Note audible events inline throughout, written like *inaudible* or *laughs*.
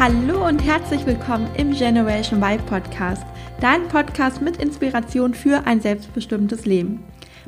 Hallo und herzlich willkommen im Generation Y Podcast, dein Podcast mit Inspiration für ein selbstbestimmtes Leben.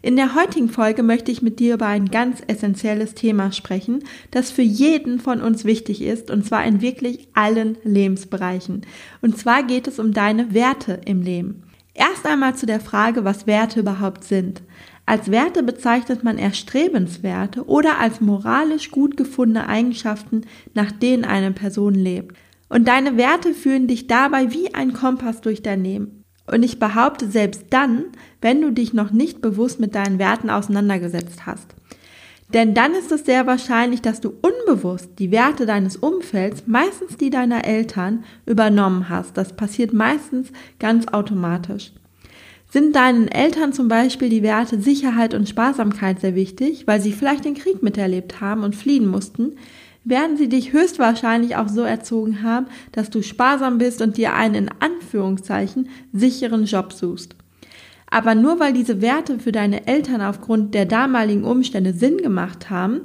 In der heutigen Folge möchte ich mit dir über ein ganz essentielles Thema sprechen, das für jeden von uns wichtig ist, und zwar in wirklich allen Lebensbereichen. Und zwar geht es um deine Werte im Leben. Erst einmal zu der Frage, was Werte überhaupt sind. Als Werte bezeichnet man Erstrebenswerte oder als moralisch gut gefundene Eigenschaften, nach denen eine Person lebt. Und deine Werte führen dich dabei wie ein Kompass durch dein Leben. Und ich behaupte selbst dann, wenn du dich noch nicht bewusst mit deinen Werten auseinandergesetzt hast. Denn dann ist es sehr wahrscheinlich, dass du unbewusst die Werte deines Umfelds, meistens die deiner Eltern, übernommen hast. Das passiert meistens ganz automatisch. Sind deinen Eltern zum Beispiel die Werte Sicherheit und Sparsamkeit sehr wichtig, weil sie vielleicht den Krieg miterlebt haben und fliehen mussten, werden sie dich höchstwahrscheinlich auch so erzogen haben, dass du sparsam bist und dir einen in Anführungszeichen sicheren Job suchst. Aber nur weil diese Werte für deine Eltern aufgrund der damaligen Umstände Sinn gemacht haben,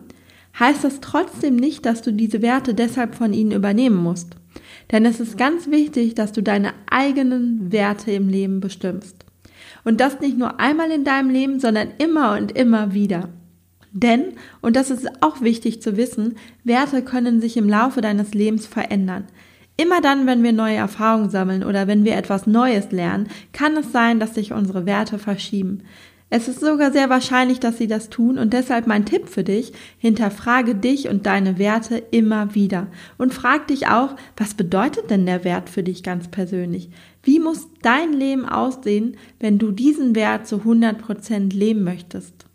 heißt das trotzdem nicht, dass du diese Werte deshalb von ihnen übernehmen musst. Denn es ist ganz wichtig, dass du deine eigenen Werte im Leben bestimmst. Und das nicht nur einmal in deinem Leben, sondern immer und immer wieder. Denn, und das ist auch wichtig zu wissen, Werte können sich im Laufe deines Lebens verändern. Immer dann, wenn wir neue Erfahrungen sammeln oder wenn wir etwas Neues lernen, kann es sein, dass sich unsere Werte verschieben. Es ist sogar sehr wahrscheinlich, dass sie das tun und deshalb mein Tipp für dich, hinterfrage dich und deine Werte immer wieder und frag dich auch, was bedeutet denn der Wert für dich ganz persönlich? Wie muss dein Leben aussehen, wenn du diesen Wert zu 100 Prozent leben möchtest?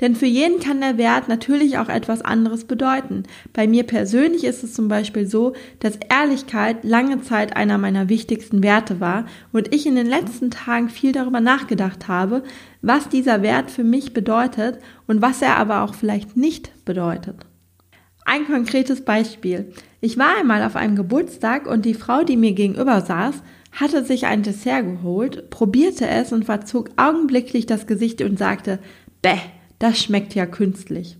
Denn für jeden kann der Wert natürlich auch etwas anderes bedeuten. Bei mir persönlich ist es zum Beispiel so, dass Ehrlichkeit lange Zeit einer meiner wichtigsten Werte war und ich in den letzten Tagen viel darüber nachgedacht habe, was dieser Wert für mich bedeutet und was er aber auch vielleicht nicht bedeutet. Ein konkretes Beispiel. Ich war einmal auf einem Geburtstag und die Frau, die mir gegenüber saß, hatte sich ein Dessert geholt, probierte es und verzog augenblicklich das Gesicht und sagte, Bäh, das schmeckt ja künstlich.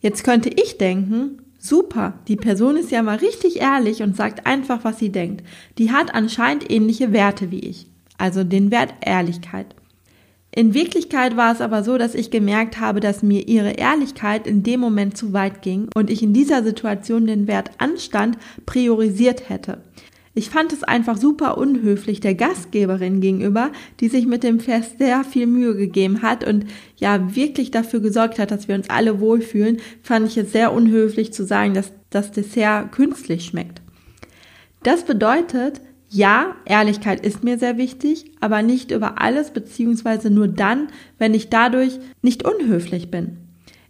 Jetzt könnte ich denken, super, die Person ist ja mal richtig ehrlich und sagt einfach, was sie denkt. Die hat anscheinend ähnliche Werte wie ich, also den Wert Ehrlichkeit. In Wirklichkeit war es aber so, dass ich gemerkt habe, dass mir ihre Ehrlichkeit in dem Moment zu weit ging und ich in dieser Situation den Wert Anstand priorisiert hätte. Ich fand es einfach super unhöflich der Gastgeberin gegenüber, die sich mit dem Fest sehr viel Mühe gegeben hat und ja wirklich dafür gesorgt hat, dass wir uns alle wohlfühlen, fand ich es sehr unhöflich zu sagen, dass das Dessert künstlich schmeckt. Das bedeutet, ja, Ehrlichkeit ist mir sehr wichtig, aber nicht über alles beziehungsweise nur dann, wenn ich dadurch nicht unhöflich bin.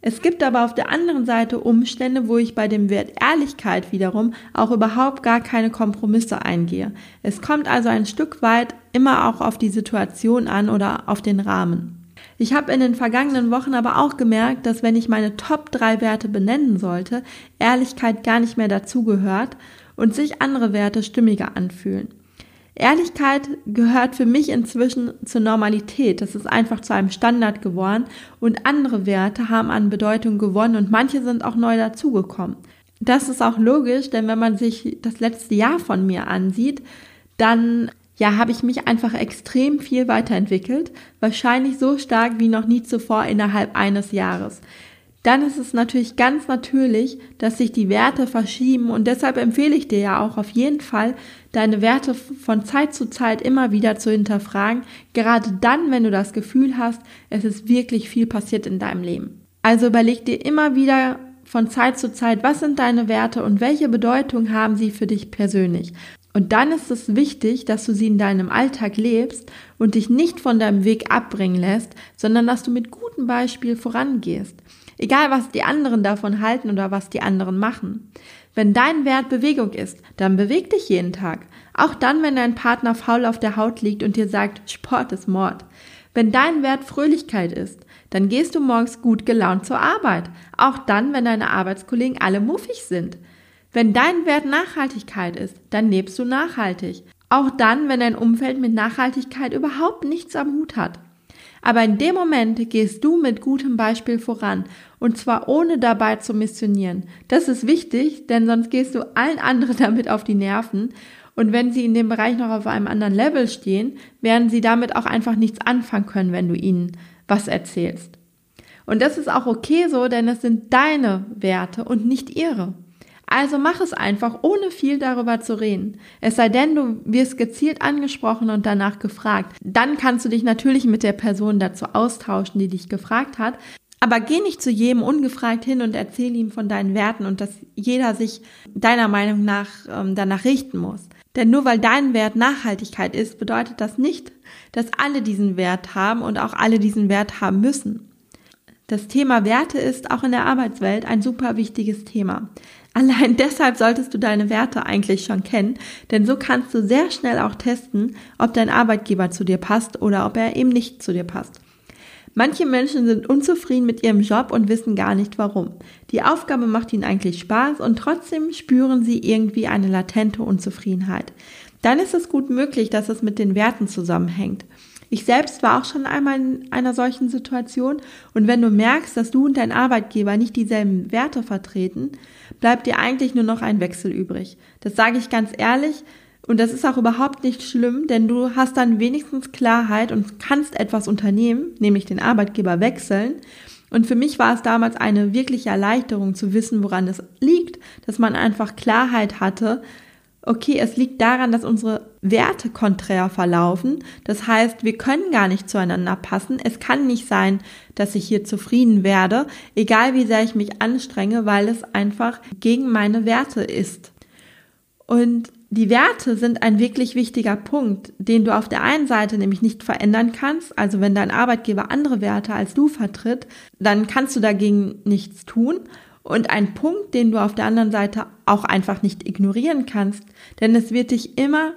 Es gibt aber auf der anderen Seite Umstände, wo ich bei dem Wert Ehrlichkeit wiederum auch überhaupt gar keine Kompromisse eingehe. Es kommt also ein Stück weit immer auch auf die Situation an oder auf den Rahmen. Ich habe in den vergangenen Wochen aber auch gemerkt, dass wenn ich meine Top 3 Werte benennen sollte, Ehrlichkeit gar nicht mehr dazugehört und sich andere Werte stimmiger anfühlen. Ehrlichkeit gehört für mich inzwischen zur Normalität. Das ist einfach zu einem Standard geworden und andere Werte haben an Bedeutung gewonnen und manche sind auch neu dazugekommen. Das ist auch logisch, denn wenn man sich das letzte Jahr von mir ansieht, dann ja, habe ich mich einfach extrem viel weiterentwickelt, wahrscheinlich so stark wie noch nie zuvor innerhalb eines Jahres dann ist es natürlich ganz natürlich, dass sich die Werte verschieben und deshalb empfehle ich dir ja auch auf jeden Fall, deine Werte von Zeit zu Zeit immer wieder zu hinterfragen, gerade dann, wenn du das Gefühl hast, es ist wirklich viel passiert in deinem Leben. Also überleg dir immer wieder von Zeit zu Zeit, was sind deine Werte und welche Bedeutung haben sie für dich persönlich. Und dann ist es wichtig, dass du sie in deinem Alltag lebst und dich nicht von deinem Weg abbringen lässt, sondern dass du mit gutem Beispiel vorangehst. Egal, was die anderen davon halten oder was die anderen machen. Wenn dein Wert Bewegung ist, dann beweg dich jeden Tag. Auch dann, wenn dein Partner faul auf der Haut liegt und dir sagt, Sport ist Mord. Wenn dein Wert Fröhlichkeit ist, dann gehst du morgens gut gelaunt zur Arbeit. Auch dann, wenn deine Arbeitskollegen alle muffig sind. Wenn dein Wert Nachhaltigkeit ist, dann lebst du nachhaltig. Auch dann, wenn dein Umfeld mit Nachhaltigkeit überhaupt nichts am Hut hat. Aber in dem Moment gehst du mit gutem Beispiel voran und zwar ohne dabei zu missionieren. Das ist wichtig, denn sonst gehst du allen anderen *laughs* damit auf die Nerven und wenn sie in dem Bereich noch auf einem anderen Level stehen, werden sie damit auch einfach nichts anfangen können, wenn du ihnen was erzählst. Und das ist auch okay so, denn es sind deine Werte und nicht ihre. Also mach es einfach, ohne viel darüber zu reden. Es sei denn, du wirst gezielt angesprochen und danach gefragt. Dann kannst du dich natürlich mit der Person dazu austauschen, die dich gefragt hat. Aber geh nicht zu jedem ungefragt hin und erzähl ihm von deinen Werten und dass jeder sich deiner Meinung nach ähm, danach richten muss. Denn nur weil dein Wert Nachhaltigkeit ist, bedeutet das nicht, dass alle diesen Wert haben und auch alle diesen Wert haben müssen. Das Thema Werte ist auch in der Arbeitswelt ein super wichtiges Thema. Allein deshalb solltest du deine Werte eigentlich schon kennen, denn so kannst du sehr schnell auch testen, ob dein Arbeitgeber zu dir passt oder ob er eben nicht zu dir passt. Manche Menschen sind unzufrieden mit ihrem Job und wissen gar nicht warum. Die Aufgabe macht ihnen eigentlich Spaß und trotzdem spüren sie irgendwie eine latente Unzufriedenheit. Dann ist es gut möglich, dass es mit den Werten zusammenhängt. Ich selbst war auch schon einmal in einer solchen Situation und wenn du merkst, dass du und dein Arbeitgeber nicht dieselben Werte vertreten, bleibt dir eigentlich nur noch ein Wechsel übrig. Das sage ich ganz ehrlich und das ist auch überhaupt nicht schlimm, denn du hast dann wenigstens Klarheit und kannst etwas unternehmen, nämlich den Arbeitgeber wechseln. Und für mich war es damals eine wirkliche Erleichterung zu wissen, woran es liegt, dass man einfach Klarheit hatte, okay, es liegt daran, dass unsere Werte konträr verlaufen. Das heißt, wir können gar nicht zueinander passen. Es kann nicht sein, dass ich hier zufrieden werde, egal wie sehr ich mich anstrenge, weil es einfach gegen meine Werte ist. Und die Werte sind ein wirklich wichtiger Punkt, den du auf der einen Seite nämlich nicht verändern kannst. Also wenn dein Arbeitgeber andere Werte als du vertritt, dann kannst du dagegen nichts tun. Und ein Punkt, den du auf der anderen Seite auch einfach nicht ignorieren kannst, denn es wird dich immer,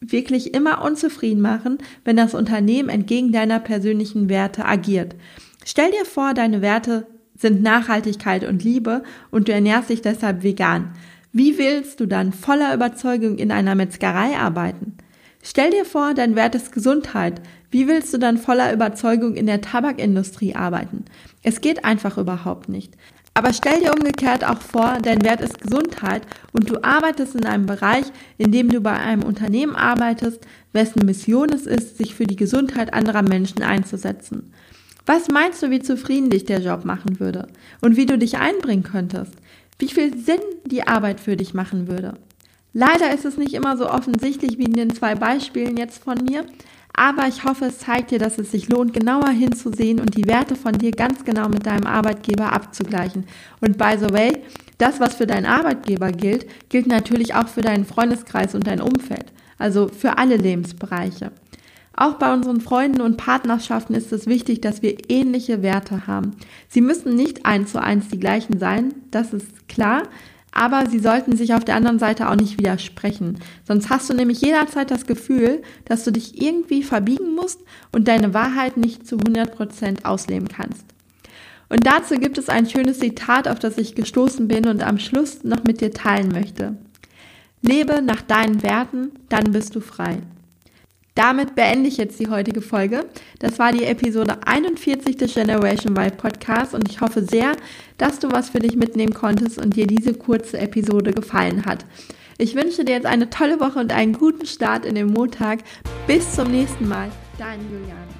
wirklich immer unzufrieden machen, wenn das Unternehmen entgegen deiner persönlichen Werte agiert. Stell dir vor, deine Werte sind Nachhaltigkeit und Liebe und du ernährst dich deshalb vegan. Wie willst du dann voller Überzeugung in einer Metzgerei arbeiten? Stell dir vor, dein Wert ist Gesundheit. Wie willst du dann voller Überzeugung in der Tabakindustrie arbeiten? Es geht einfach überhaupt nicht. Aber stell dir umgekehrt auch vor, dein Wert ist Gesundheit und du arbeitest in einem Bereich, in dem du bei einem Unternehmen arbeitest, wessen Mission es ist, sich für die Gesundheit anderer Menschen einzusetzen. Was meinst du, wie zufrieden dich der Job machen würde und wie du dich einbringen könntest? Wie viel Sinn die Arbeit für dich machen würde? Leider ist es nicht immer so offensichtlich wie in den zwei Beispielen jetzt von mir, aber ich hoffe, es zeigt dir, dass es sich lohnt, genauer hinzusehen und die Werte von dir ganz genau mit deinem Arbeitgeber abzugleichen. Und by the way, das, was für deinen Arbeitgeber gilt, gilt natürlich auch für deinen Freundeskreis und dein Umfeld. Also für alle Lebensbereiche. Auch bei unseren Freunden und Partnerschaften ist es wichtig, dass wir ähnliche Werte haben. Sie müssen nicht eins zu eins die gleichen sein, das ist klar, aber sie sollten sich auf der anderen Seite auch nicht widersprechen. Sonst hast du nämlich jederzeit das Gefühl, dass du dich irgendwie verbiegen musst und deine Wahrheit nicht zu 100% ausleben kannst. Und dazu gibt es ein schönes Zitat, auf das ich gestoßen bin und am Schluss noch mit dir teilen möchte. Lebe nach deinen Werten, dann bist du frei. Damit beende ich jetzt die heutige Folge. Das war die Episode 41 des Generation Y Podcasts und ich hoffe sehr, dass du was für dich mitnehmen konntest und dir diese kurze Episode gefallen hat. Ich wünsche dir jetzt eine tolle Woche und einen guten Start in den Montag. Bis zum nächsten Mal. Dein Julian.